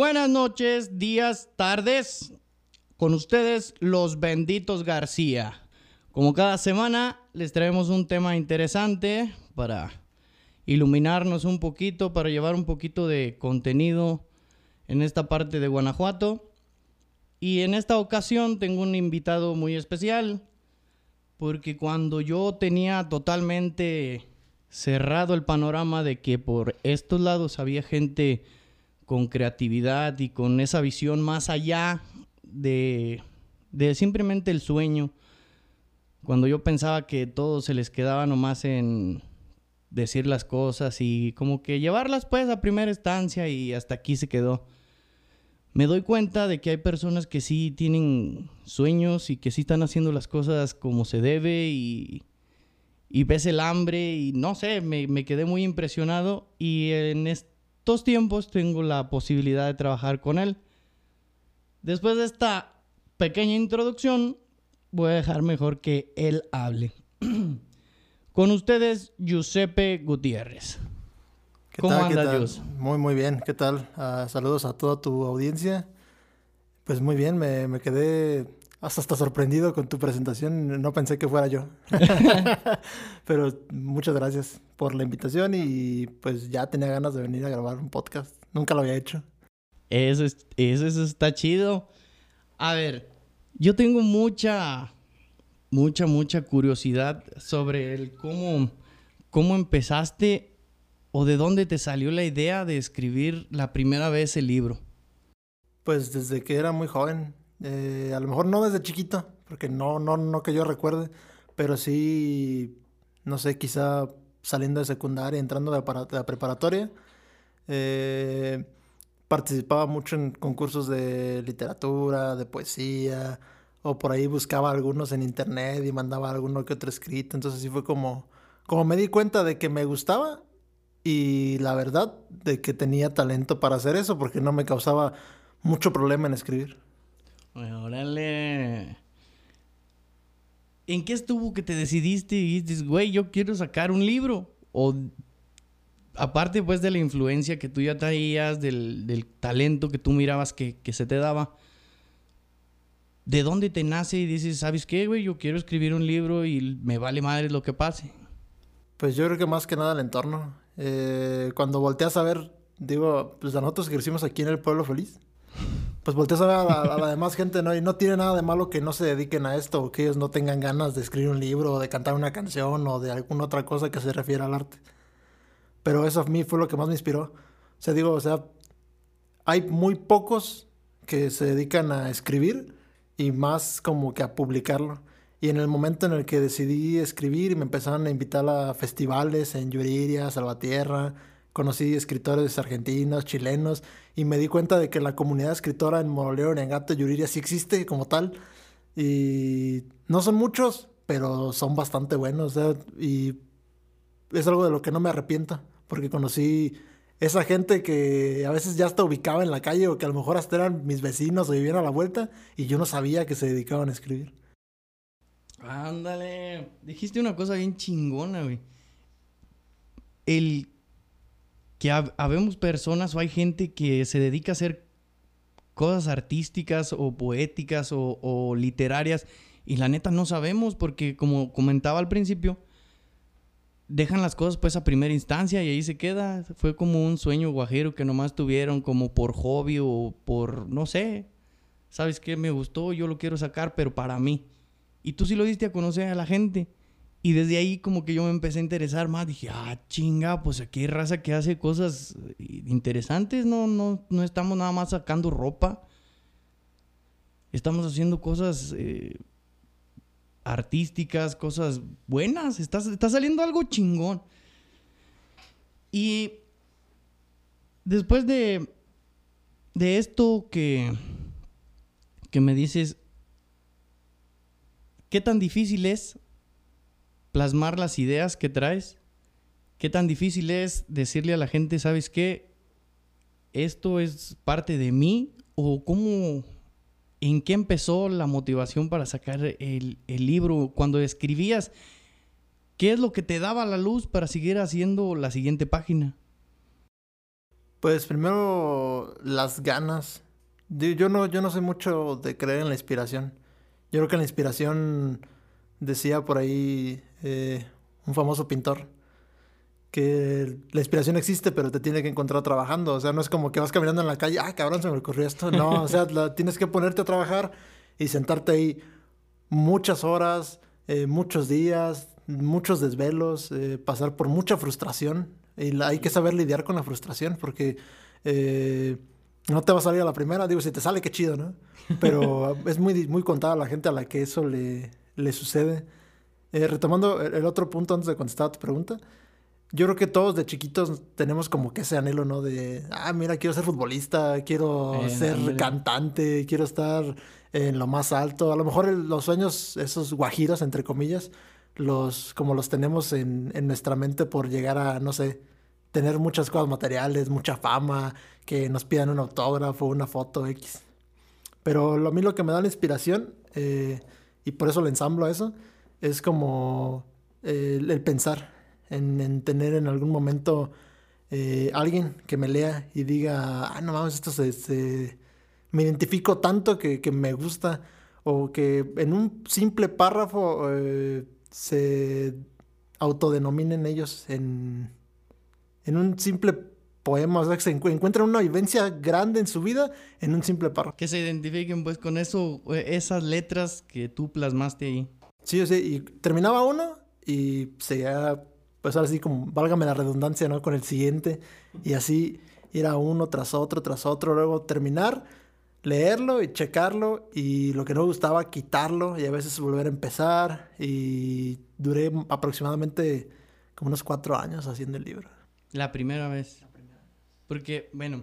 Buenas noches, días, tardes. Con ustedes, los benditos García. Como cada semana, les traemos un tema interesante para iluminarnos un poquito, para llevar un poquito de contenido en esta parte de Guanajuato. Y en esta ocasión tengo un invitado muy especial, porque cuando yo tenía totalmente cerrado el panorama de que por estos lados había gente con creatividad y con esa visión más allá de, de simplemente el sueño, cuando yo pensaba que todo se les quedaba nomás en decir las cosas y como que llevarlas pues a primera instancia y hasta aquí se quedó. Me doy cuenta de que hay personas que sí tienen sueños y que sí están haciendo las cosas como se debe y, y ves el hambre y no sé, me, me quedé muy impresionado y en estos tiempos tengo la posibilidad de trabajar con él. Después de esta pequeña introducción, voy a dejar mejor que él hable. Con ustedes, Giuseppe Gutiérrez. ¿Qué ¿Cómo tal, qué anda, tal? Jus? Muy, muy bien. ¿Qué tal? Ah, saludos a toda tu audiencia. Pues muy bien, me, me quedé hasta, hasta sorprendido con tu presentación. No pensé que fuera yo. Pero muchas gracias por la invitación y pues ya tenía ganas de venir a grabar un podcast. Nunca lo había hecho. Eso, es- eso, eso está chido. A ver, yo tengo mucha, mucha, mucha curiosidad sobre el cómo, cómo empezaste o de dónde te salió la idea de escribir la primera vez el libro. Pues desde que era muy joven. Eh, a lo mejor no desde chiquito, porque no, no, no que yo recuerde, pero sí, no sé, quizá saliendo de secundaria, entrando de, de preparatoria. eh, participaba mucho en concursos de literatura, de poesía, o por ahí buscaba algunos en internet y mandaba alguno que otro escrito. Entonces así fue como, como me di cuenta de que me gustaba y la verdad de que tenía talento para hacer eso, porque no me causaba mucho problema en escribir. Órale. ¿En qué estuvo que te decidiste y dijiste, güey, yo quiero sacar un libro? O aparte pues de la influencia que tú ya traías, del, del talento que tú mirabas que, que se te daba, ¿de dónde te nace y dices, ¿sabes qué, güey? Yo quiero escribir un libro y me vale madre lo que pase. Pues yo creo que más que nada el entorno. Eh, cuando volteas a ver, digo, pues a nosotros que crecimos aquí en el pueblo feliz, pues volteas a ver a la, demás gente, ¿no? Y no tiene nada de malo que no se dediquen a esto, que ellos no tengan ganas de escribir un libro, o de cantar una canción, o de alguna otra cosa que se refiera al arte. Pero eso a mí fue lo que más me inspiró. O sea, digo, o sea, hay muy pocos que se dedican a escribir y más como que a publicarlo. Y en el momento en el que decidí escribir y me empezaron a invitar a festivales en Yuriria, Salvatierra, conocí escritores argentinos, chilenos y me di cuenta de que la comunidad escritora en Moroleo, Neangato, Yuriria sí existe como tal. Y no son muchos, pero son bastante buenos. y es algo de lo que no me arrepiento, porque conocí esa gente que a veces ya está ubicaba en la calle o que a lo mejor hasta eran mis vecinos o vivían a la vuelta y yo no sabía que se dedicaban a escribir. Ándale. Dijiste una cosa bien chingona, güey. El que hab- habemos personas o hay gente que se dedica a hacer cosas artísticas o poéticas o, o literarias y la neta no sabemos porque como comentaba al principio, dejan las cosas pues a primera instancia y ahí se queda. Fue como un sueño guajero que nomás tuvieron como por hobby o por, no sé, ¿sabes qué? Me gustó, yo lo quiero sacar, pero para mí. Y tú sí lo diste a conocer a la gente. Y desde ahí como que yo me empecé a interesar más. Dije, ah, chinga, pues aquí hay raza que hace cosas interesantes. No, no, no estamos nada más sacando ropa. Estamos haciendo cosas eh, artísticas, cosas buenas. Está, está saliendo algo chingón. Y después de, de esto que, que me dices, ¿qué tan difícil es plasmar las ideas que traes? ¿Qué tan difícil es decirle a la gente, sabes qué? Esto es parte de mí o cómo, en qué empezó la motivación para sacar el, el libro cuando escribías? ¿Qué es lo que te daba la luz para seguir haciendo la siguiente página? Pues primero las ganas. Yo no, yo no sé mucho de creer en la inspiración. Yo creo que la inspiración, decía por ahí eh, un famoso pintor, que la inspiración existe, pero te tiene que encontrar trabajando. O sea, no es como que vas caminando en la calle, ah, cabrón, se me ocurrió esto. No, o sea, tienes que ponerte a trabajar y sentarte ahí muchas horas, eh, muchos días, muchos desvelos, eh, pasar por mucha frustración. Y hay que saber lidiar con la frustración porque eh, no te va a salir a la primera. Digo, si te sale, qué chido, ¿no? Pero es muy, muy contada la gente a la que eso le, le sucede. retomando el otro punto antes de contestar a tu pregunta yo creo que todos de chiquitos tenemos como que ese anhelo, ¿no? De, ah, mira, quiero ser futbolista, quiero eh, ser cantante, quiero estar en lo más alto. A lo mejor los sueños, esos guajiros, entre comillas, los, como los tenemos en, en nuestra mente por llegar a, no sé, tener muchas cosas materiales, mucha fama, que nos pidan un autógrafo, una foto X. Pero lo, a mí lo que me da la inspiración, eh, y por eso le ensamblo a eso, es como eh, el pensar en, tener en algún momento eh, alguien que me lea y diga, ah, no mames, esto se, me identifico tanto que, me gusta, o que en un simple párrafo eh, se autodenominen ellos en, en un simple poema, o sea, que se encuentren una vivencia grande en su vida en un simple párrafo. Que se identifiquen pues con eso, eh, esas letras que tú plasmaste ahí. Sí, sí, y terminaba uno y seguía pues ahora sí como, válgame la redundancia, ¿no? Con el siguiente y así ir a uno tras otro, tras otro, luego terminar, leerlo y checarlo y lo que no gustaba quitarlo y a veces volver a empezar y duré aproximadamente como unos cuatro años haciendo el libro. La primera vez. Porque, bueno,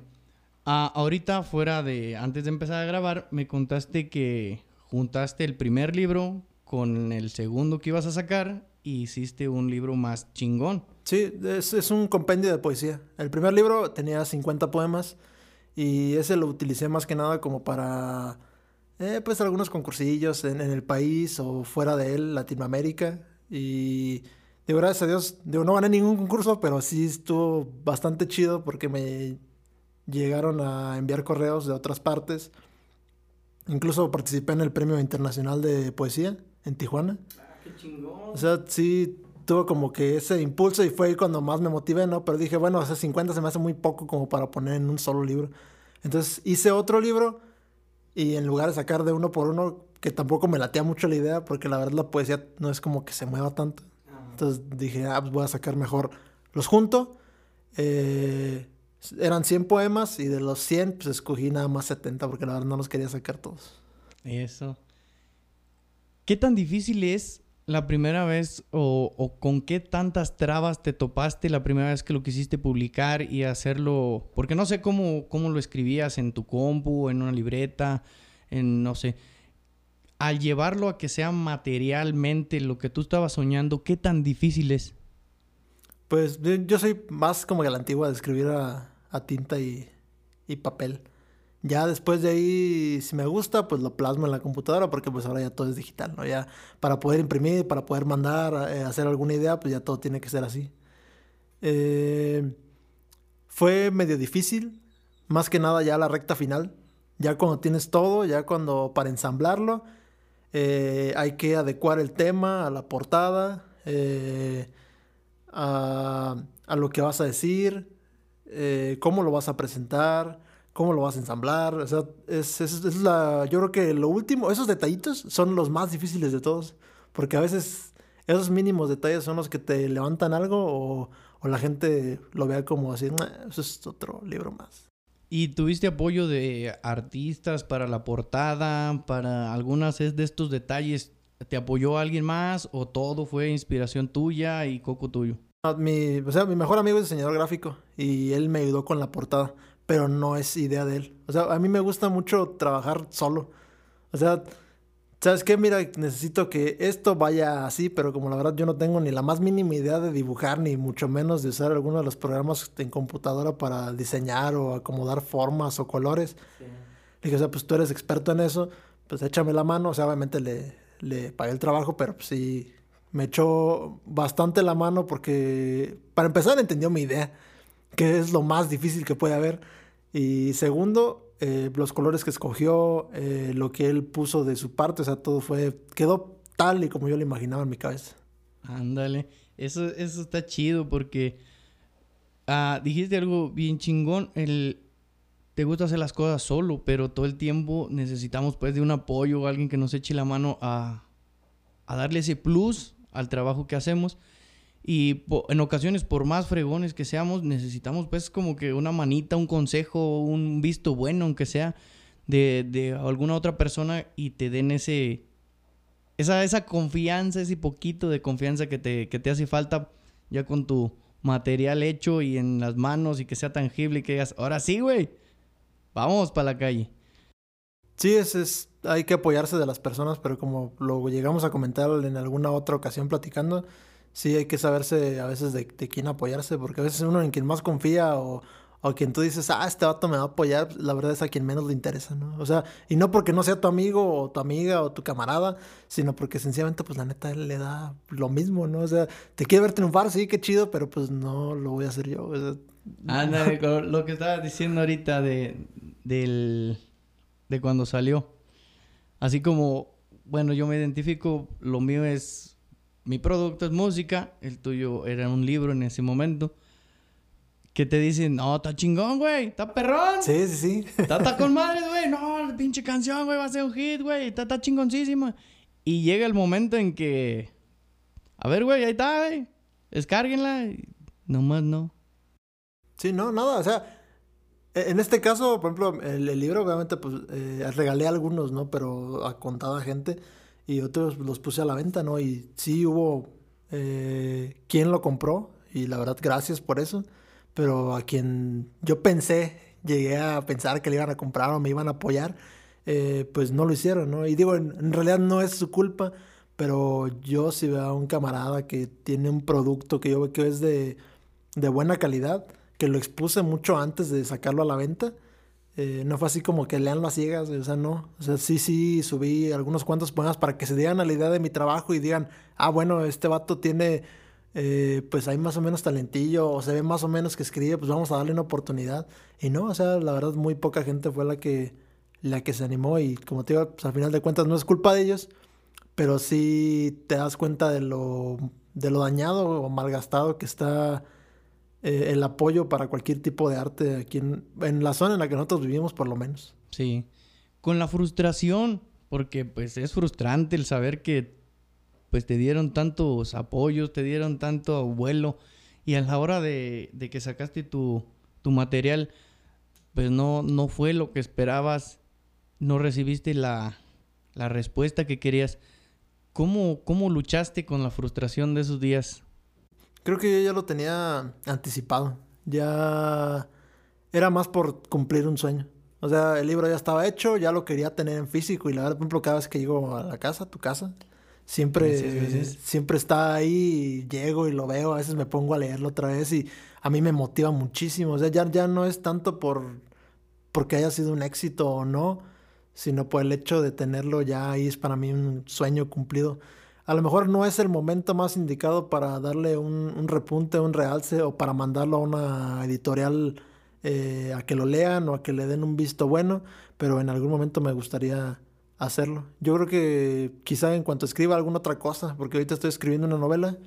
ahorita fuera de, antes de empezar a grabar, me contaste que juntaste el primer libro con el segundo que ibas a sacar y hiciste un libro más chingón. Sí, es, un compendio de poesía. El primer libro tenía 50 poemas y ese lo utilicé más que nada como para, eh, pues, algunos concursillos en, el país o fuera de él, Latinoamérica. Y de gracias a Dios, digo, no gané ningún concurso, pero sí estuvo bastante chido porque me llegaron a enviar correos de otras partes. Incluso participé en el Premio Internacional de Poesía en Tijuana. Qué chingón. O sea, sí tuvo como que ese impulso y fue cuando más me motivé, ¿no? Pero dije, bueno, hace 50 se me hace muy poco como para poner en un solo libro. Entonces hice otro libro y en lugar de sacar de uno por uno, que tampoco me latea mucho la idea, porque la verdad la poesía no es como que se mueva tanto. Entonces dije, ah, pues voy a sacar mejor. Los junto. Eh, eran 100 poemas y de los 100 pues escogí nada más 70 porque la verdad no los quería sacar todos. Eso. ¿Qué tan difícil es la primera vez o, con qué tantas trabas te topaste la primera vez que lo quisiste publicar y hacerlo? Porque no sé cómo, cómo lo escribías en tu compu, en una libreta, en no sé. Al llevarlo a que sea materialmente lo que tú estabas soñando, ¿qué tan difícil es? Pues yo soy más como que la antigua de escribir a, tinta y, papel. Ya después de ahí, si me gusta, pues lo plasmo en la computadora porque pues ahora ya todo es digital, ¿no? Ya para poder imprimir, para poder mandar, eh, hacer alguna idea, pues ya todo tiene que ser así. Eh, fue medio difícil, más que nada ya la recta final. Ya cuando tienes todo, ya cuando para ensamblarlo, eh, hay que adecuar el tema a la portada, a, a, lo que vas a decir, cómo lo vas a presentar cómo lo vas a ensamblar. O sea, es, es, la. Yo creo que lo último, esos detallitos son los más difíciles de todos. Porque a veces esos mínimos detalles son los que te levantan algo o, o la gente lo vea como así, eso es otro libro más. ¿Y tuviste apoyo de artistas para la portada, para algunas de estos detalles? ¿Te apoyó alguien más o todo fue inspiración tuya y coco tuyo? Mi, o sea, mi mejor amigo es diseñador gráfico y él me ayudó con la portada pero no es idea de él. O sea, a mí me gusta mucho trabajar solo. O sea, ¿sabes qué? Mira, necesito que esto vaya así, pero como la verdad yo no tengo ni la más mínima idea de dibujar, ni mucho menos de usar alguno de los programas en computadora para diseñar o acomodar formas o colores. Le dije, o sea, pues tú eres experto en eso, pues échame la mano. O sea, obviamente le, le pagué el trabajo, pero pues sí, me echó bastante la mano porque, para empezar, entendió mi idea que es lo más difícil que puede haber. Y segundo, eh, los colores que escogió, eh, lo que él puso de su parte, o sea, todo fue, quedó tal y como yo lo imaginaba en mi cabeza. Ándale, eso, eso está chido porque ah, dijiste algo bien chingón, el, te gusta hacer las cosas solo, pero todo el tiempo necesitamos pues de un apoyo o alguien que nos eche la mano a, a darle ese plus al trabajo que hacemos. Y en ocasiones, por más fregones que seamos, necesitamos pues como que una manita, un consejo, un visto bueno, aunque sea, de, alguna otra persona y te den ese, esa, esa confianza, ese poquito de confianza que te, que te hace falta ya con tu material hecho y en las manos y que sea tangible y que digas, ahora sí, güey, vamos para la calle. Sí, es, es, hay que apoyarse de las personas, pero como lo llegamos a comentar en alguna otra ocasión platicando, sí hay que saberse a veces de, de quién apoyarse, porque a veces uno en quien más confía o, o quien tú dices, ah, este vato me va a apoyar, la verdad es a quien menos le interesa, ¿no? O sea, y no porque no sea tu amigo o tu amiga o tu camarada, sino porque sencillamente, pues la neta, él le da lo mismo, ¿no? O sea, te quiere ver triunfar, sí, qué chido, pero pues no lo voy a hacer yo. O sea, lo que estabas diciendo ahorita de, del, de cuando salió. Así como, bueno, yo me identifico, lo mío es, mi producto es música, el tuyo era un libro en ese momento que te dicen, no, está chingón, güey, está perrón. Sí, sí, sí. Está, con madres, güey, no, la pinche canción, güey, va a ser un hit, güey, está, chingoncísima. Y llega el momento en que, a ver, güey, ahí está, güey, descárguenla. Nomás no. Sí, no, nada, o sea, e, en este caso, por ejemplo, el, libro, obviamente, pues, eh, regalé algunos, ¿no? Pero a contada gente y otros los puse a la venta, ¿no? Y sí hubo eh, quien lo compró y la verdad, gracias por eso pero a quien yo pensé, llegué a pensar que le iban a comprar o me iban a apoyar, eh, pues no lo hicieron, ¿no? Y digo, en, realidad no es su culpa, pero yo si veo a un camarada que tiene un producto que yo veo que es de, de buena calidad, que lo expuse mucho antes de sacarlo a la venta, eh, no fue así como que lean las ciegas, o sea, no. O sea, sí, sí, subí algunos cuantos poemas para que se dieran a la idea de mi trabajo y digan, ah, bueno, este vato tiene eh, pues hay más o menos talentillo o se ve más o menos que escribe, pues vamos a darle una oportunidad. Y no, o sea, la verdad muy poca gente fue la que, la que se animó y como te digo, pues al final de cuentas no es culpa de ellos, pero sí te das cuenta de lo, de lo dañado o malgastado que está eh, el apoyo para cualquier tipo de arte aquí en, en la zona en la que nosotros vivimos por lo menos. Sí, con la frustración, porque pues es frustrante el saber que pues te dieron tantos apoyos, te dieron tanto vuelo y a la hora de, que sacaste tu, material, pues no, no fue lo que esperabas, no recibiste la, respuesta que querías. ¿Cómo, ¿Cómo luchaste con la frustración de esos días? Creo que yo ya lo tenía anticipado. Ya era más por cumplir un sueño. O sea, el libro ya estaba hecho, ya lo quería tener en físico y la verdad, por ejemplo, cada vez que llego a la casa, a tu casa, Siempre, siempre está ahí, llego y lo veo, a veces me pongo a leerlo otra vez y a mí me motiva muchísimo. O sea, ya, ya no es tanto por porque haya sido un éxito o no, sino por el hecho de tenerlo ya ahí es para mí un sueño cumplido. A lo mejor no es el momento más indicado para darle un, un repunte, un realce o para mandarlo a una editorial eh, a que lo lean o a que le den un visto bueno, pero en algún momento me gustaría hacerlo. Yo creo que quizá en cuanto escriba alguna otra cosa, porque ahorita estoy escribiendo una novela,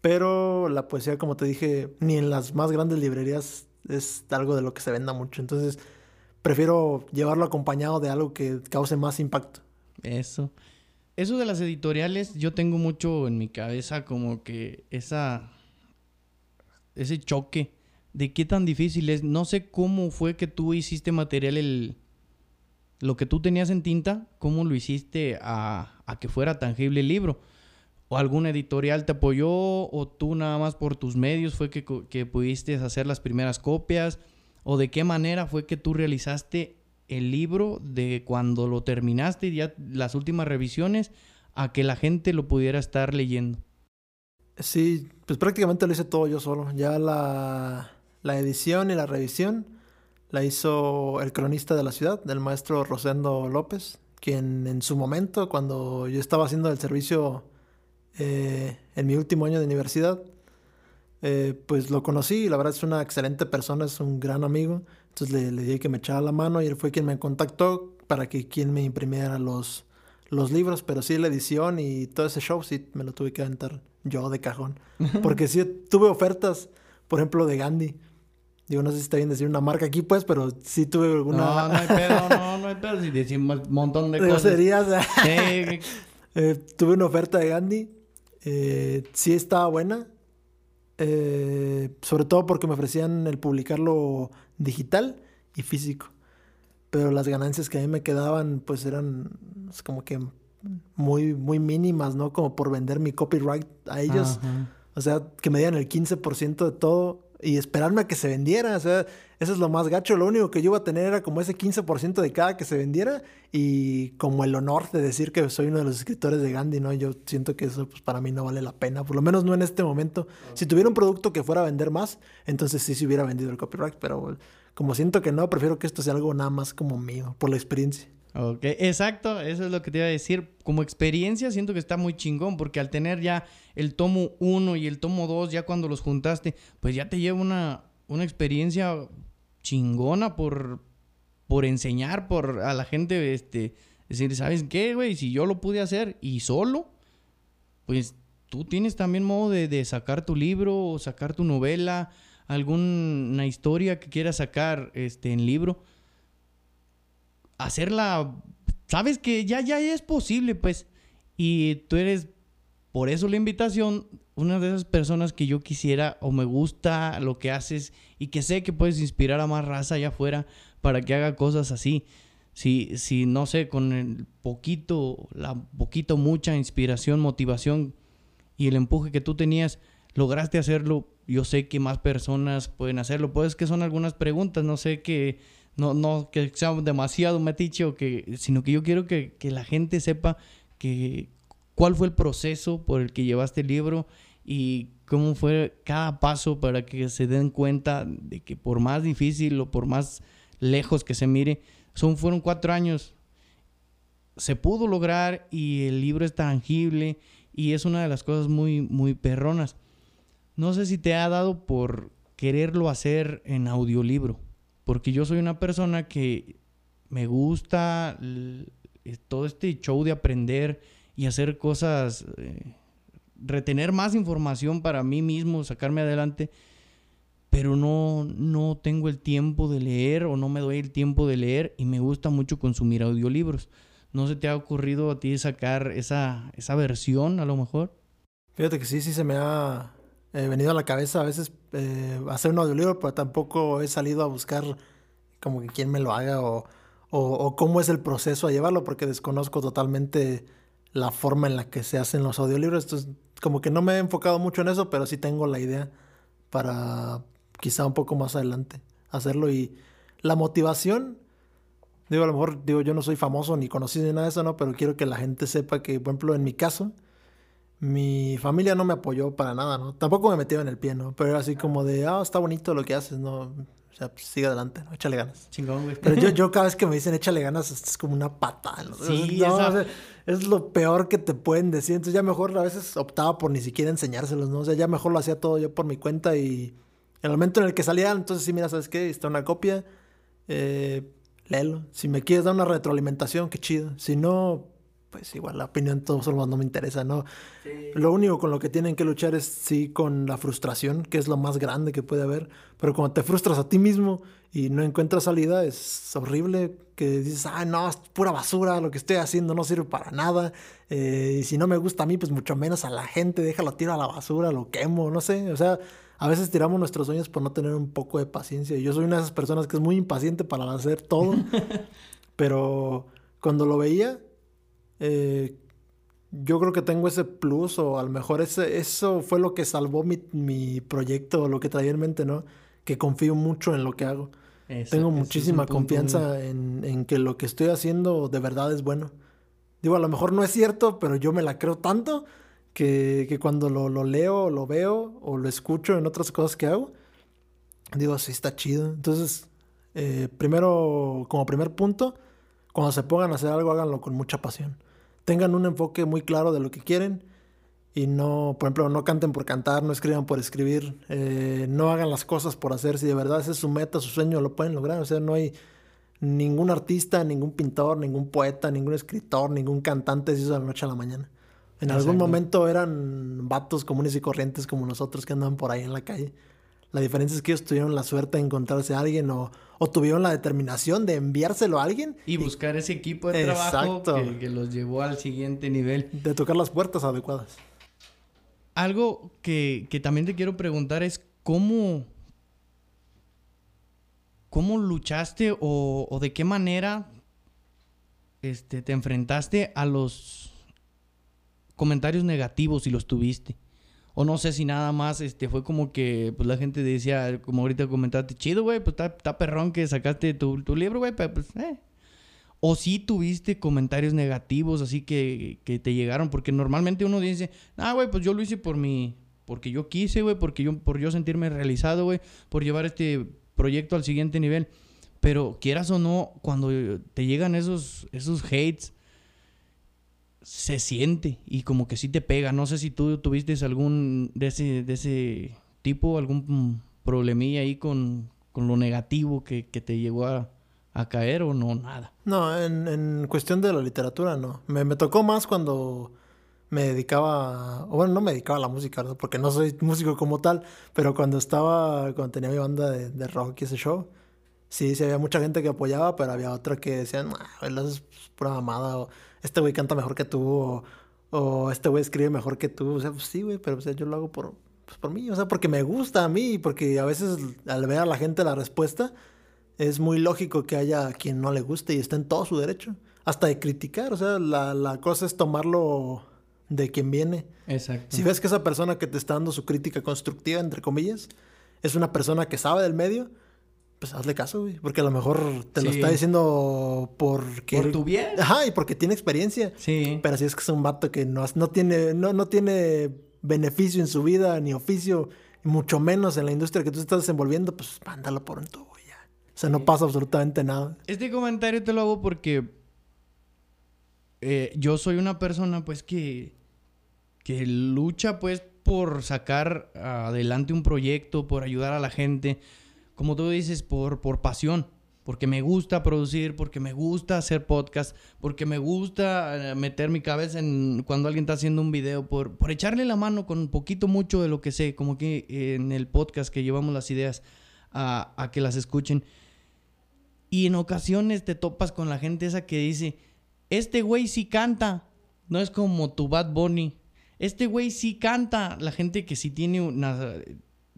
pero la poesía, como te dije, ni en las más grandes librerías es algo de lo que se venda mucho. Entonces, prefiero llevarlo acompañado de algo que cause más impacto. Eso. Eso de las editoriales, yo tengo mucho en mi cabeza como que esa ese choque de qué tan difícil es. No sé cómo fue que tú hiciste material el lo que tú tenías en tinta, ¿cómo lo hiciste a, que fuera tangible el libro? ¿O algún editorial te apoyó? ¿O tú nada más por tus medios fue que, que pudiste hacer las primeras copias? ¿O de qué manera fue que tú realizaste el libro de cuando lo terminaste y ya las últimas revisiones a que la gente lo pudiera estar leyendo? Sí, pues prácticamente lo hice todo yo solo. Ya la, la edición y la revisión la hizo el cronista de la ciudad, el maestro Rosendo López, quien en su momento, cuando yo estaba haciendo el servicio eh, en mi último año de universidad, eh, pues lo conocí y la verdad es una excelente persona, es un gran amigo. Entonces le, le dije que me echara la mano y él fue quien me contactó para que quien me imprimiera los, los libros, pero sí la edición y todo ese show sí me lo tuve que aventar yo de cajón. Porque sí tuve ofertas, por ejemplo, de Gandhi. Digo, no sé si está bien decir una marca aquí, pues, pero sí tuve alguna... No, no hay pedo, no, no hay pedo. Si decimos un montón de, cosas. Sí. Eh, tuve una oferta de Gandhi. Eh, sí estaba buena. Eh, sobre todo porque me ofrecían el publicarlo digital y físico. Pero las ganancias que a mí me quedaban, pues eran pues, como que muy, muy mínimas, ¿no? Como por vender mi copyright a ellos. Ajá. O sea, que me dieran el 15% de todo y esperarme a que se vendiera. O sea, eso es lo más gacho. Lo único que yo iba a tener era como ese 15% de cada que se vendiera y como el honor de decir que soy uno de los escritores de Gandhi, ¿no? Yo siento que eso pues, para mí no vale la pena, por lo menos no en este momento. Si tuviera un producto que fuera a vender más, entonces sí se hubiera vendido el copyright, pero como siento que no, prefiero que esto sea algo nada más como mío, por la experiencia. Ok, exacto, eso es lo que te iba a decir. Como experiencia siento que está muy chingón porque al tener ya el tomo 1 y el tomo 2, ya cuando los juntaste, pues ya te lleva una, una experiencia chingona por, por enseñar por a la gente, este, decir, ¿sabes qué, güey? Si yo lo pude hacer y solo, pues tú tienes también modo de, de sacar tu libro o sacar tu novela, alguna historia que quieras sacar este, en libro hacerla, sabes que ya, ya es posible, pues. Y tú eres, por eso la invitación, una de esas personas que yo quisiera o me gusta lo que haces y que sé que puedes inspirar a más raza allá afuera para que haga cosas así. Si, si no sé, con el poquito, la poquito, mucha inspiración, motivación y el empuje que tú tenías, lograste hacerlo, yo sé que más personas pueden hacerlo. Pues que son algunas preguntas, no sé que no, no que sea demasiado metiche o que, sino que yo quiero que, que, la gente sepa que cuál fue el proceso por el que llevaste el libro y cómo fue cada paso para que se den cuenta de que por más difícil o por más lejos que se mire, son, fueron cuatro años. Se pudo lograr y el libro es tangible y es una de las cosas muy, muy perronas. No sé si te ha dado por quererlo hacer en audiolibro. Porque yo soy una persona que me gusta todo este show de aprender y hacer cosas, eh, retener más información para mí mismo, sacarme adelante, pero no, no tengo el tiempo de leer o no me doy el tiempo de leer y me gusta mucho consumir audiolibros. ¿No se te ha ocurrido a ti sacar esa, esa versión a lo mejor? Fíjate que sí, sí se me ha eh, venido a la cabeza a veces eh, hacer un audiolibro, pero tampoco he salido a buscar como que quién me lo haga o, cómo es el proceso a llevarlo, porque desconozco totalmente la forma en la que se hacen los audiolibros. Entonces, como que no me he enfocado mucho en eso, pero sí tengo la idea para quizá un poco más adelante hacerlo. Y la motivación, digo, a lo mejor, digo, yo no soy famoso ni conocido ni nada de eso, ¿no? Pero quiero que la gente sepa que, por ejemplo, en mi caso, mi familia no me apoyó para nada, ¿no? Tampoco me metió en el pie, ¿no? Pero era así como de, ah, está bonito lo que haces, ¿no? O sea, pues sigue adelante, ¿no? Échale ganas. Chingón, güey. Pero yo, yo cada vez que me dicen échale ganas, es como una patada, ¿no? Sí, no, esa... o sea, es lo peor que te pueden decir. Entonces ya mejor a veces optaba por ni siquiera enseñárselos, ¿no? O sea, ya mejor lo hacía todo yo por mi cuenta y en el momento en el que salía, entonces sí, mira, ¿sabes qué? Está una copia, eh, léelo. Si me quieres dar una retroalimentación, qué chido. Si no, pues igual la opinión de todos no me interesa, ¿no? Sí. Lo único con lo que tienen que luchar es sí con la frustración, que es lo más grande que puede haber. Pero cuando te frustras a ti mismo y no encuentras salida, es horrible que dices, ah, no, es pura basura, lo que estoy haciendo no sirve para nada. Eh, y si no me gusta a mí, pues mucho menos a la gente, déjalo, tiro a la basura, lo quemo, no sé. O sea, a veces tiramos nuestros sueños por no tener un poco de paciencia. Yo soy una de esas personas que es muy impaciente para hacer todo. pero cuando lo veía, eh, yo creo que tengo ese plus o a lo mejor ese, eso fue lo que salvó mi, mi, proyecto o lo que traía en mente, ¿no? Que confío mucho en lo que hago. Eso, tengo muchísima confianza en, en, que lo que estoy haciendo de verdad es bueno. Digo, a lo mejor no es cierto, pero yo me la creo tanto que, que cuando lo, lo leo, lo veo o lo escucho en otras cosas que hago, digo, sí está chido. Entonces, eh, primero, como primer punto, cuando se pongan a hacer algo, háganlo con mucha pasión tengan un enfoque muy claro de lo que quieren y no, por ejemplo, no canten por cantar, no escriban por escribir, eh, no hagan las cosas por hacer. Si de verdad ese es su meta, su sueño, lo pueden lograr. O sea, no hay ningún artista, ningún pintor, ningún poeta, ningún escritor, ningún cantante se hizo de la noche a la mañana. En algún momento eran vatos comunes y corrientes como nosotros que andaban por ahí en la calle. La diferencia es que ellos tuvieron la suerte de encontrarse a alguien o, tuvieron la determinación de enviárselo a alguien. Y buscar ese equipo de trabajo que, que, los llevó al siguiente nivel. De tocar las puertas adecuadas. Algo que, que también te quiero preguntar es cómo, cómo luchaste o, o de qué manera este, te enfrentaste a los comentarios negativos si los tuviste. O no sé si nada más este fue como que pues la gente decía, como ahorita comentaste, chido, güey, pues está, perrón que sacaste tu, tu libro, güey, pues, eh. O si tuviste comentarios negativos así que, que, te llegaron, porque normalmente uno dice, ah, güey, pues yo lo hice por mi, porque yo quise, güey, porque yo, por yo sentirme realizado, güey, por llevar este proyecto al siguiente nivel. Pero quieras o no, cuando te llegan esos, esos hates, se siente y como que sí te pega. No sé si tú tuviste algún de ese, de ese tipo, algún problemilla ahí con, con lo negativo que, que te llegó a, a, caer o no, nada. No, en, en cuestión de la literatura no. Me, me, tocó más cuando me dedicaba, o bueno, no me dedicaba a la música, ¿no? porque no soy músico como tal, pero cuando estaba, cuando tenía mi banda de, de rock y ese show, sí, sí había mucha gente que apoyaba, pero había otra que decían, ah, es pura mamada, o este güey canta mejor que tú, o, este güey escribe mejor que tú. O sea, pues sí, güey, pero yo lo hago por, pues, por mí, o sea, porque me gusta a mí, porque a veces al ver a la gente la respuesta, es muy lógico que haya quien no le guste y está en todo su derecho. Hasta de criticar, o sea, la, la cosa es tomarlo de quien viene. Exacto. Si ves que esa persona que te está dando su crítica constructiva, entre comillas, es una persona que sabe del medio, pues hazle caso, güey. Porque a lo mejor te lo está diciendo porque... Por tu bien. Ajá, y porque tiene experiencia. Sí. Pero si es que es un vato que no, no, tiene, no, no tiene beneficio en su vida, ni oficio, mucho menos en la industria que tú estás desenvolviendo, pues mándalo por un tubo ya. O sea, no pasa absolutamente nada. Este comentario te lo hago porque eh, yo soy una persona, pues, que, que lucha, pues, por sacar adelante un proyecto, por ayudar a la gente como tú dices, por, por pasión, porque me gusta producir, porque me gusta hacer podcast, porque me gusta eh, meter mi cabeza en cuando alguien está haciendo un video, por, por echarle la mano con un poquito mucho de lo que sé, como que en el podcast que llevamos las ideas a, a que las escuchen. Y en ocasiones te topas con la gente esa que dice, este güey sí canta, no es como tu Bad Bunny. Este güey sí canta, la gente que sí tiene una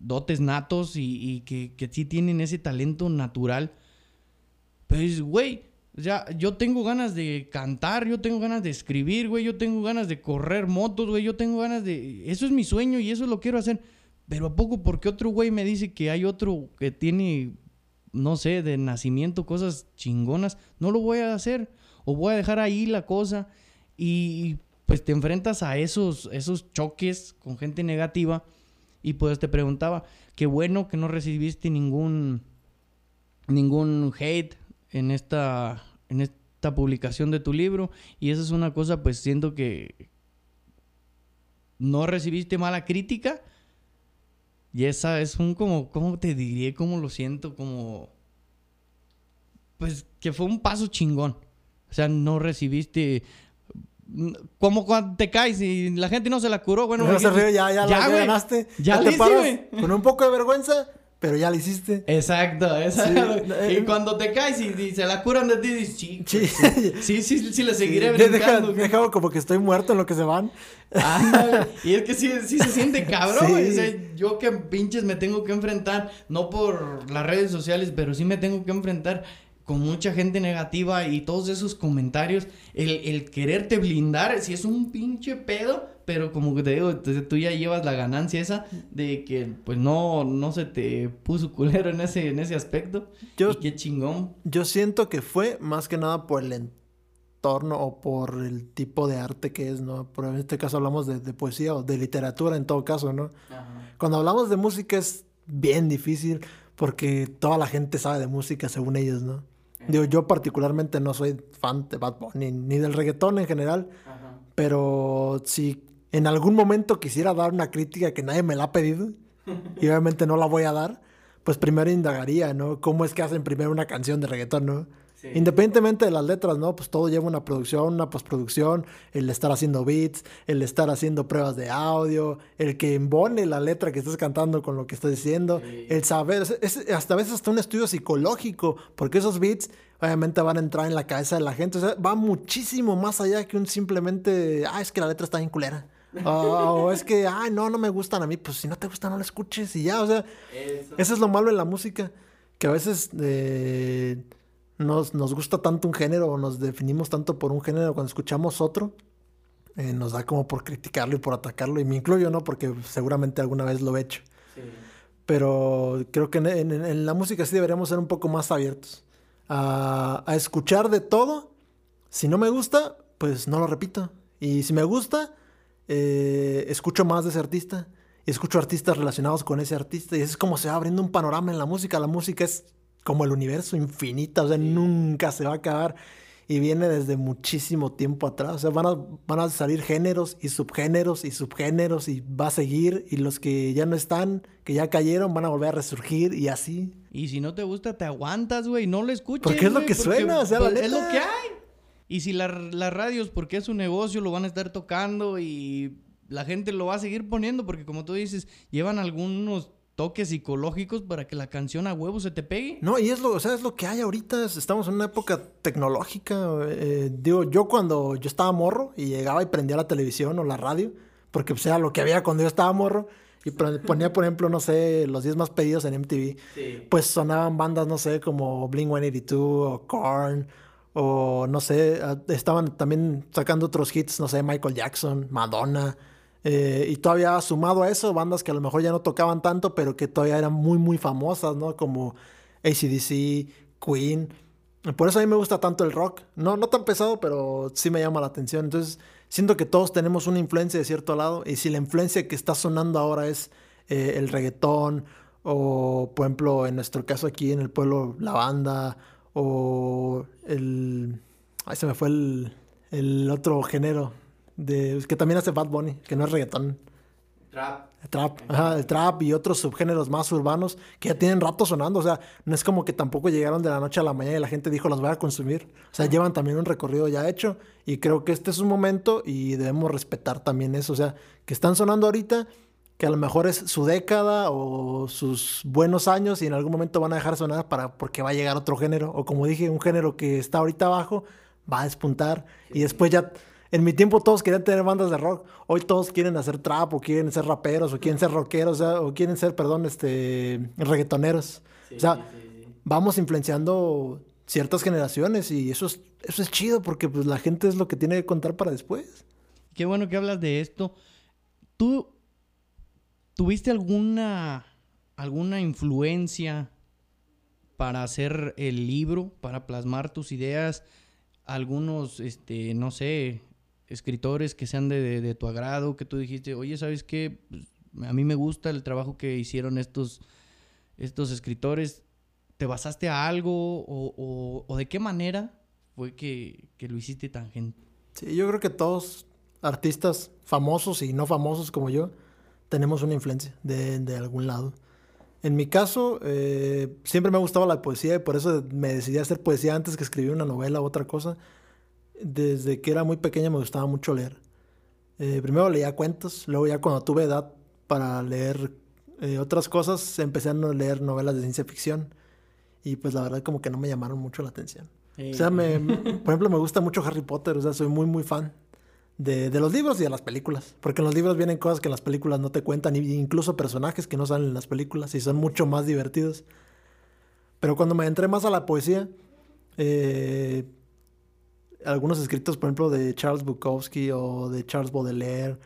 dotes natos y, que, que, sí tienen ese talento natural. Pues, güey, ya, yo tengo ganas de cantar, yo tengo ganas de escribir, güey, yo tengo ganas de correr motos, güey, yo tengo ganas de... Eso es mi sueño y eso lo quiero hacer. Pero ¿a poco porque otro güey me dice que hay otro que tiene, no sé, de nacimiento cosas chingonas? No lo voy a hacer. O voy a dejar ahí la cosa. Y pues te enfrentas a esos, esos choques con gente negativa y pues te preguntaba, qué bueno que no recibiste ningún, ningún hate en esta, en esta publicación de tu libro. Y esa es una cosa, pues siento que no recibiste mala crítica. Y esa es un como, ¿cómo te diría? ¿Cómo lo siento? Como... Pues que fue un paso chingón. O sea, no recibiste como cuando te caes y la gente no se la curó, bueno. No se ya, ya, ya, ganaste. Ya, te paras con un poco de vergüenza, pero ya lo hiciste. Exacto, exacto. y eh, cuando te caes y, se la curan de ti, dices, sí, sí, sí, sí, sí, le seguiré brincando. Deja, como que estoy muerto en lo que se van. y es que sí, sí se siente cabrón. yo que pinches me tengo que enfrentar, no por las redes sociales, pero sí me tengo que enfrentar con mucha gente negativa y todos esos comentarios, el, el, quererte blindar, si es un pinche pedo, pero como que te digo, tú ya llevas la ganancia esa de que pues no, no se te puso culero en ese, en ese aspecto. Yo, qué chingón. Yo siento que fue más que nada por el entorno o por el tipo de arte que es, ¿no? Pero en este caso hablamos de, de poesía o de literatura en todo caso, ¿no? Cuando hablamos de música es bien difícil porque toda la gente sabe de música según ellos, ¿no? Digo, yo particularmente no soy fan de Bad Bunny ni del reggaetón en general, pero si en algún momento quisiera dar una crítica que nadie me la ha pedido, y obviamente no la voy a dar, pues primero indagaría, ¿no? ¿Cómo es que hacen primero una canción de reggaetón, ¿no? Independientemente de las letras, ¿no? Pues todo lleva una producción, una postproducción, el estar haciendo beats, el estar haciendo pruebas de audio, el que embone la letra que estás cantando con lo que estás diciendo, el saber, es, hasta a veces hasta un estudio psicológico, porque esos beats obviamente van a entrar en la cabeza de la gente, o sea, va muchísimo más allá que un simplemente, ah, es que la letra está bien culera. o es que, ay, no, no me gustan a mí. Pues si no te gusta, no la escuches y ya. O sea, eso, es lo malo en la música. Que a veces eh, nos, nos, gusta tanto un género o nos definimos tanto por un género cuando escuchamos otro. Eh, nos da como por criticarlo y por atacarlo. Y me incluyo, ¿no? Porque seguramente alguna vez lo he hecho. Pero creo que en, la música sí deberíamos ser un poco más abiertos. A, a escuchar de todo. Si no me gusta, pues no lo repito. Y si me gusta, eh, escucho más de ese artista. Y escucho artistas relacionados con ese artista. Y es como se va abriendo un panorama en la música. La música es como el universo infinita, o sea, nunca se va a acabar. Y viene desde muchísimo tiempo atrás. O sea, van a, van a salir géneros y subgéneros y subgéneros y va a seguir. Y los que ya no están, que ya cayeron, van a volver a resurgir y así. Y si no te gusta, te aguantas, güey. No lo escuches. Porque es lo que suena, o sea, pues, Es lo que hay. Y si las radios, porque es un negocio, lo van a estar tocando y la gente lo va a seguir poniendo, porque como tú dices, llevan algunos toques psicológicos para que la canción a huevo se te pegue. No, y es lo, o sea, es lo que hay ahorita. Estamos en una época tecnológica. Eh, digo, yo cuando yo estaba morro y llegaba y prendía la televisión o la radio, porque pues, era lo que había cuando yo estaba morro, y ponía, por ejemplo, no sé, los 10 más pedidos en MTV, pues sonaban bandas, no sé, como Blink 182 o Korn. O no sé, ah, estaban también sacando otros hits, no sé, Michael Jackson, Madonna. Eh, y todavía sumado a eso, bandas que a lo mejor ya no tocaban tanto, pero que todavía eran muy, muy famosas, ¿no? Como ACDC, Queen. Por eso a mí me gusta tanto el rock. No, no tan pesado, pero sí me llama la atención. Entonces, siento que todos tenemos una influencia de cierto lado. Y si la influencia que está sonando ahora es eh, el reggaetón, o por ejemplo, en nuestro caso aquí en el pueblo, la banda, o el... Ahí se me fue el, el otro género de, que también hace Bad Bunny, que no es reggaetón. Trap. Trap, ajá, el trap y otros subgéneros más urbanos que ya tienen rato sonando. O sea, no es como que tampoco llegaron de la noche a la mañana y la gente dijo los voy a consumir. O sea, llevan también un recorrido ya hecho y creo que este es un momento y debemos respetar también eso. O sea, que están sonando ahorita, que a lo mejor es su década o sus buenos años y en algún momento van a dejar sonar para, porque va a llegar otro género. O como dije, un género que está ahorita abajo va a despuntar y después ya en mi tiempo todos querían tener bandas de rock. Hoy todos quieren hacer trap o quieren ser raperos o quieren ser rockeros o, quieren ser, perdón, este, reggaetoneros. o sea, vamos influenciando ciertas generaciones y eso es, eso es chido porque pues la gente es lo que tiene que contar para después. Qué bueno que hablas de esto. ¿Tú tuviste alguna, alguna influencia para hacer el libro, para plasmar tus ideas? Algunos, este, no sé, escritores que sean de, tu agrado, que tú dijiste, oye, ¿sabes qué? Pues, a mí me gusta el trabajo que hicieron estos, estos escritores. ¿Te basaste a algo o, de qué manera fue que, lo hiciste tan gente? Sí, yo creo que todos artistas famosos y no famosos como yo tenemos una influencia de, algún lado. En mi caso, eh, siempre me ha gustado la poesía y por eso me decidí a hacer poesía antes que escribir una novela u otra cosa desde que era muy pequeña me gustaba mucho leer. Eh, primero leía cuentos, luego ya cuando tuve edad para leer eh, otras cosas, empecé a leer novelas de ciencia ficción. Y pues la verdad como que no me llamaron mucho la atención. O sea, me, por ejemplo, me gusta mucho Harry Potter, o sea, soy muy, muy fan de, de, los libros y de las películas. Porque en los libros vienen cosas que en las películas no te cuentan, incluso personajes que no salen en las películas y son mucho más divertidos. Pero cuando me entré más a la poesía, eh, algunos escritos, por ejemplo, de Charles Bukowski o de Charles Baudelaire,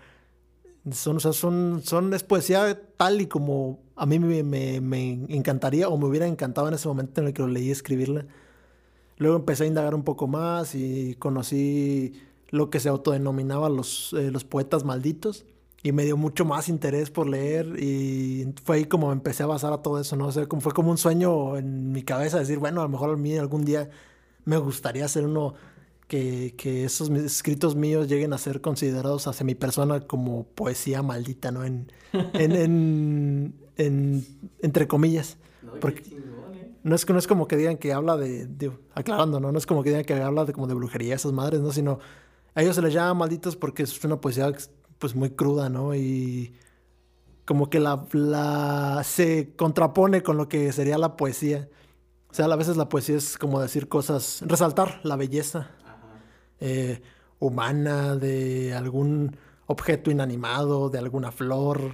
son, o sea, son, son, es poesía tal y como a mí me, me, encantaría o me hubiera encantado en ese momento en el que lo leí escribirla. Luego empecé a indagar un poco más y conocí lo que se autodenominaba los, eh, los poetas malditos y me dio mucho más interés por leer y fue ahí como empecé a basar a todo eso, ¿no? O sea, fue como un sueño en mi cabeza decir, bueno, a lo mejor a mí algún día me gustaría ser uno que, que esos escritos míos lleguen a ser considerados hacia mi persona como poesía maldita, ¿no? En, en, en- en- entre comillas. Porque no es, que- no es como que digan que habla de, aclarando, ¿no? No es como que digan que habla de como de brujería esas madres, ¿no? Sino a ellos se les llama malditos porque es una poesía pues muy cruda, ¿no? Y como que la, la se contrapone con lo que sería la poesía. O sea, a veces la poesía es como decir cosas, resaltar la belleza eh, humana de algún objeto inanimado, de alguna flor,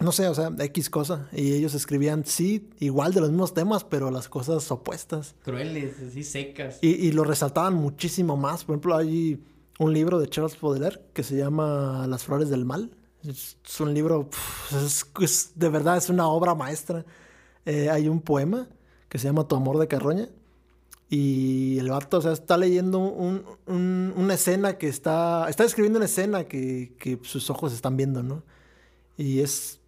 no sé, o sea, X cosa. Y ellos escribían, sí, igual de los mismos temas, pero las cosas opuestas. Crueles, así secas. Y, y lo resaltaban muchísimo más. Por ejemplo, hay un libro de Charles Baudelaire que se llama Las Flores del Mal. Es, un libro, es- de verdad, es una obra maestra. Eh, hay un poema que se llama Tu amor de carroña. Y el vato, o sea, está leyendo un- un- una escena que está... Está escribiendo una escena que, que sus ojos están viendo, ¿no? Y es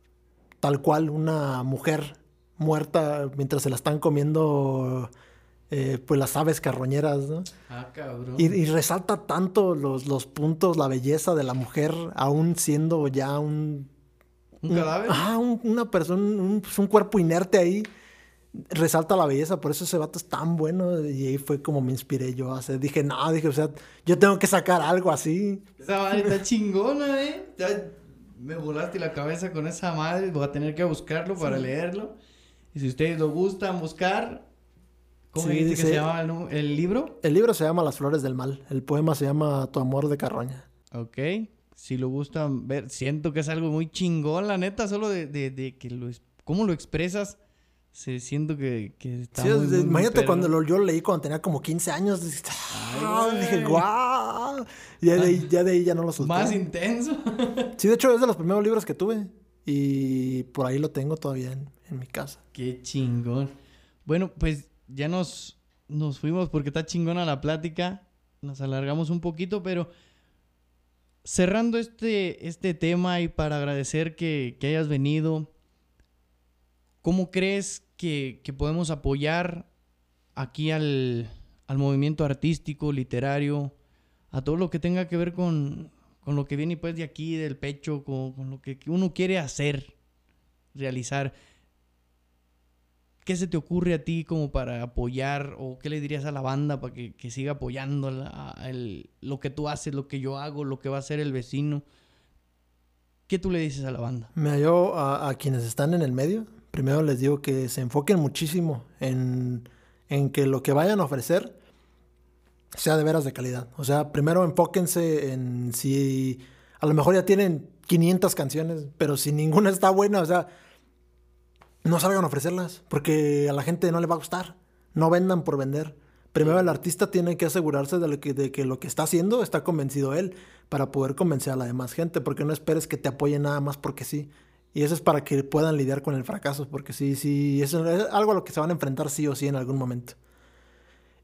tal cual una mujer muerta mientras se la están comiendo eh, pues las aves carroñeras, ¿no? Ah, cabrón. Y, y resalta tanto los, los puntos, la belleza de la mujer, aún siendo ya un... ¿Un cadáver? Ah, un- una persona, un, pues, un cuerpo inerte ahí. Resalta la belleza, por eso ese vato es tan bueno. Y ahí fue como me inspiré yo a hacer. Dije, no, dije, o sea, yo tengo que sacar algo así. Esa madre está chingona, ¿eh? Ya me volaste la cabeza con esa madre. Voy a tener que buscarlo para leerlo. Y si ustedes lo gustan buscar, ¿cómo Sí, dijiste que sí. se llama el, el libro? El libro se llama Las Flores del Mal. El poema se llama Tu amor de carroña. Ok. Si lo gustan ver, siento que es algo muy chingón, la neta, solo de, de, de que lo... ¿Cómo lo expresas? Se, siento que, que está Sí, muy, muy, imagínate cuando lo- yo lo leí cuando tenía como 15 años. Dije, ah, güey. dije guau. Ya de, ahí, ya de ahí ya no lo solté. Más intenso. Sí, de hecho es de los primeros libros que tuve. Y por ahí lo tengo todavía en, en mi casa. Qué chingón. Bueno, pues ya nos, nos fuimos porque está chingona la plática. Nos alargamos un poquito, pero cerrando este, este tema y para agradecer que, que hayas venido, ¿cómo crees que, que podemos apoyar aquí al, al movimiento artístico, literario, a todo lo que tenga que ver con, con lo que viene pues de aquí, del pecho, con, con lo que uno quiere hacer, realizar? ¿Qué se te ocurre a ti como para apoyar o qué le dirías a la banda para que, que siga apoyando la- el- lo que tú haces, lo que yo hago, lo que va a hacer el vecino? ¿Qué tú le dices a la banda? Me hallo a, a quienes están en el medio. Primero les digo que se enfoquen muchísimo en, en que lo que vayan a ofrecer sea de veras de calidad. O sea, primero enfóquense en si a lo mejor ya tienen 500 canciones, pero si ninguna está buena, o sea, no salgan a ofrecerlas, porque a la gente no le va a gustar. No vendan por vender. Primero el artista tiene que asegurarse de, que, de que lo que está haciendo está convencido él para poder convencer a la demás gente, porque no esperes que te apoyen nada más porque sí. Y eso es para que puedan lidiar con el fracaso, porque sí, sí, eso es algo a lo que se van a enfrentar sí o sí en algún momento.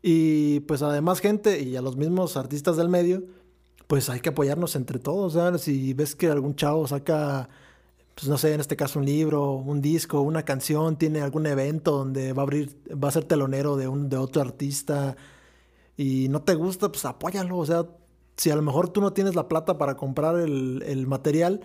Y pues a la demás gente y a los mismos artistas del medio, pues hay que apoyarnos entre todos. ¿sabes? Si ves que algún chavo saca, pues no sé, en este caso un libro, un disco, una canción, tiene algún evento donde va a abrir, va a ser telonero de, un, de otro artista y no te gusta, pues apóyalo. O sea, si a lo mejor tú no tienes la plata para comprar el, el material,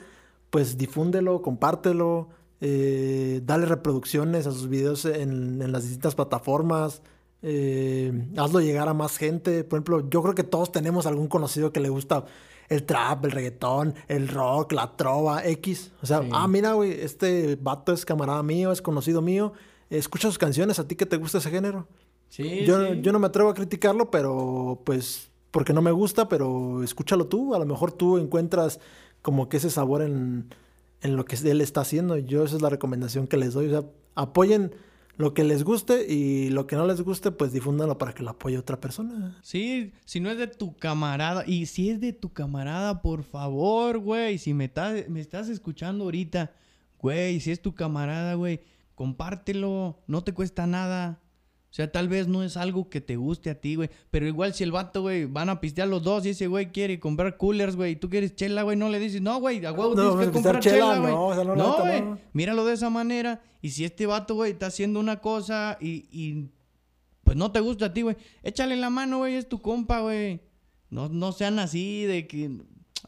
pues difúndelo, compártelo, eh, dale reproducciones a sus videos en, en las distintas plataformas. eh, hazlo llegar a más gente. Por ejemplo, yo creo que todos tenemos algún conocido que le gusta el trap, el reggaetón, el rock, la trova, X. O sea, Sí. ah, mira, güey, este vato es camarada mío, es conocido mío. Escucha sus canciones, a ti que te gusta ese género. Sí, Yo, sí. yo no me atrevo a criticarlo, pero pues porque no me gusta, pero escúchalo tú. A lo mejor tú encuentras como que ese sabor en, en lo que él está haciendo. Yo esa es la recomendación que les doy. O sea, apoyen lo que les guste y lo que no les guste, pues difúndanlo para que lo apoye otra persona. Sí, si no es de tu camarada, y si es de tu camarada, por favor, güey, si me, ta- me estás escuchando ahorita, güey, si es tu camarada, güey, compártelo, no te cuesta nada. O sea, tal vez no es algo que te guste a ti, güey. Pero igual si el vato, güey, van a pistear los dos y ese güey quiere comprar coolers, güey, y tú quieres chela, güey, no le dices, no, güey, a huevo No, tienes pues, que comprar chela, güey. no, o sea, no, güey, no. míralo de esa manera. Y si este vato, güey, está haciendo una cosa y, y pues no te gusta a ti, güey, échale la mano, güey, es tu compa, güey. no, no sean así de que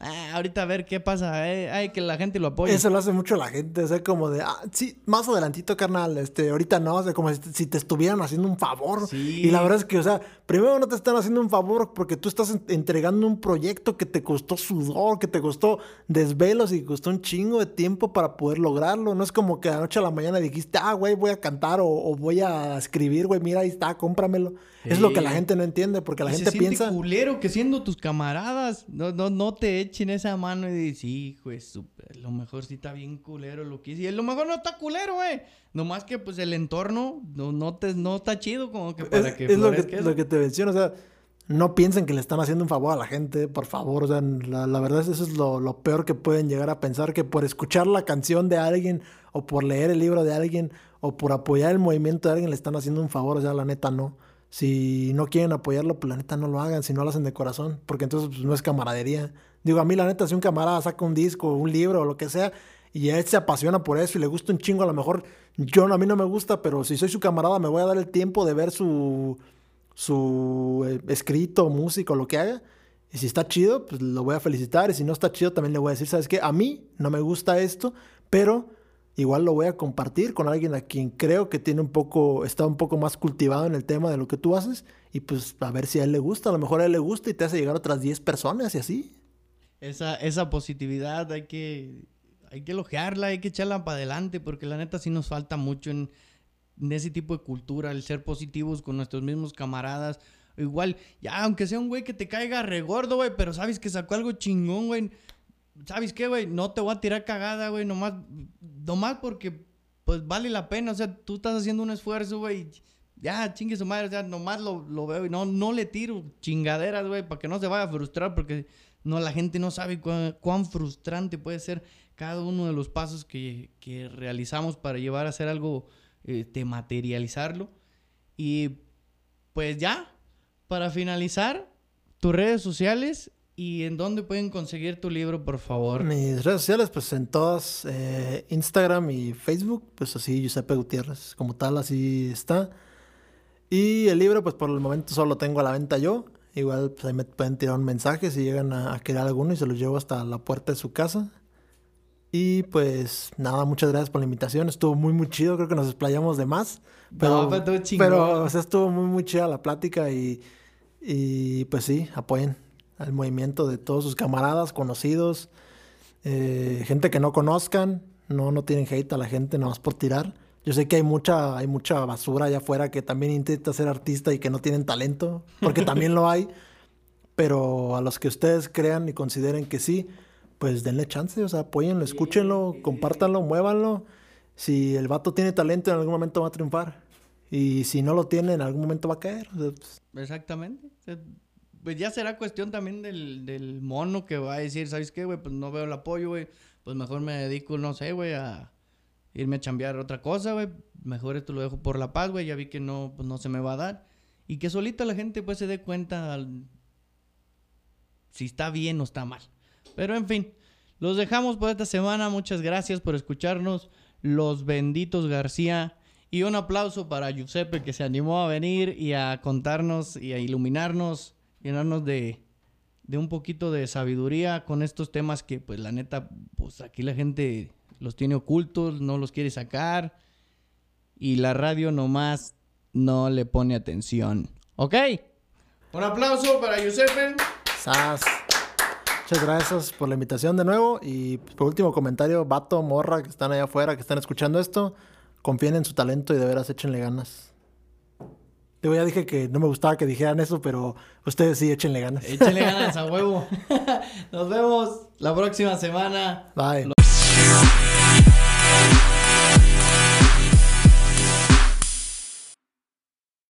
Ah, ahorita a ver qué pasa, eh. Ay, que la gente lo apoye. Eso lo hace mucho la gente, o sea, como de, ah, sí, más adelantito, carnal, este, ahorita no, o sea, como si te estuvieran haciendo un favor. Y la verdad es que, o sea, primero no te están haciendo un favor porque tú estás entregando un proyecto que te costó sudor, que te costó desvelos y costó un chingo de tiempo para poder lograrlo. No es como que de la noche a la mañana dijiste, ah, güey, voy a cantar o, voy a escribir, güey, mira, ahí está, cómpramelo. Es lo que la gente no entiende, porque la gente se piensa. culero que siendo tus camaradas, no, no, no te echen esa mano y dices, hijo, es lo mejor sí está bien culero lo que hice. Y lo mejor no está culero, güey. Nomás que pues el entorno no, no, te, no está chido como que para es, que Es lo que, lo que te menciono, o sea, no piensen que le están haciendo un favor a la gente, por favor. O sea, la, la verdad es eso es lo, lo, peor que pueden llegar a pensar, que por escuchar la canción de alguien, o por leer el libro de alguien, o por apoyar el movimiento de alguien, le están haciendo un favor. O sea, la neta no. Si no quieren apoyarlo, pues la neta no lo hagan, si no lo hacen de corazón, porque entonces pues, no es camaradería. Digo, a mí la neta, si un camarada saca un disco, un libro o lo que sea, y él se apasiona por eso y le gusta un chingo, a lo mejor yo a mí no me gusta, pero si soy su camarada me voy a dar el tiempo de ver su, su eh, escrito, música o lo que haga. Y si está chido, pues lo voy a felicitar. Y si no está chido, también le voy a decir, ¿sabes qué? A mí no me gusta esto, pero igual lo voy a compartir con alguien a quien creo que tiene un poco, está un poco más cultivado en el tema de lo que tú haces y pues a ver si a él le gusta, a lo mejor a él le gusta y te hace llegar a otras 10 personas y así. Esa, esa positividad hay que, hay que elogiarla, hay que echarla para adelante porque la neta sí nos falta mucho en, en ese tipo de cultura, el ser positivos con nuestros mismos camaradas. Igual, ya, aunque sea un güey que te caiga regordo, güey, pero sabes que sacó algo chingón, güey ¿sabes qué, güey? No te voy a tirar cagada, güey, nomás, nomás porque, pues, vale la pena, o sea, tú estás haciendo un esfuerzo, güey, ya, chingue su madre, o sea, nomás lo, lo veo y no, no le tiro chingaderas, güey, para que no se vaya a frustrar, porque no, la gente no sabe cuán, frustrante puede ser cada uno de los pasos que, que realizamos para llevar a hacer algo, de materializarlo. Y, pues ya, para finalizar, tus redes sociales ¿Y en dónde pueden conseguir tu libro, por favor? Mis redes sociales, pues en todas, eh, Instagram y Facebook, pues así, Giuseppe Gutiérrez, como tal, así está. Y el libro, pues por el momento solo tengo a la venta yo. Igual, pues ahí me pueden tirar un mensaje si llegan a, querer alguno y se los llevo hasta la puerta de su casa. Y pues nada, muchas gracias por la invitación. Estuvo muy, muy chido. Creo que nos desplayamos de más. Pero, pero, pero o sea, estuvo muy, muy chida la plática y, y pues sí, apoyen al movimiento de todos sus camaradas, conocidos, eh, gente que no conozcan, no, no tienen hate a la gente nada más por tirar. Yo sé que hay mucha, hay mucha basura allá afuera que también intenta ser artista y que no tienen talento, porque también lo hay. Pero a los que ustedes crean y consideren que sí, pues denle chance, o sea, apóyenlo, escúchenlo, compártanlo, muévanlo. Si el vato tiene talento, en algún momento va a triunfar. Y si no lo tiene, en algún momento va a caer. Pues Exactamente pues ya será cuestión también del, del mono que va a decir, ¿sabes qué, güey? Pues no veo el apoyo, güey. Pues mejor me dedico, no sé, güey, a irme a chambear otra cosa, güey. Mejor esto lo dejo por la paz, güey. Ya vi que no, pues no se me va a dar. Y que solita la gente pues se dé cuenta si está bien o está mal. Pero en fin, los dejamos por esta semana. Muchas gracias por escucharnos. Los benditos García. Y un aplauso para Giuseppe que se animó a venir y a contarnos y a iluminarnos llenarnos de, de un poquito de sabiduría con estos temas que, pues, la neta, pues aquí la gente los tiene ocultos, no los quiere sacar. Y la radio nomás no le pone atención. ¿Ok? Un aplauso para Giuseppe. Sas. Muchas gracias por la invitación de nuevo. Y pues, por último comentario, vato, morra, que están allá afuera, que están escuchando esto, confíen en su talento y de veras échenle ganas. Yo ya dije que no me gustaba que dijeran eso, pero ustedes sí, échenle ganas. Échenle ganas a huevo. Nos vemos la próxima semana. Bye.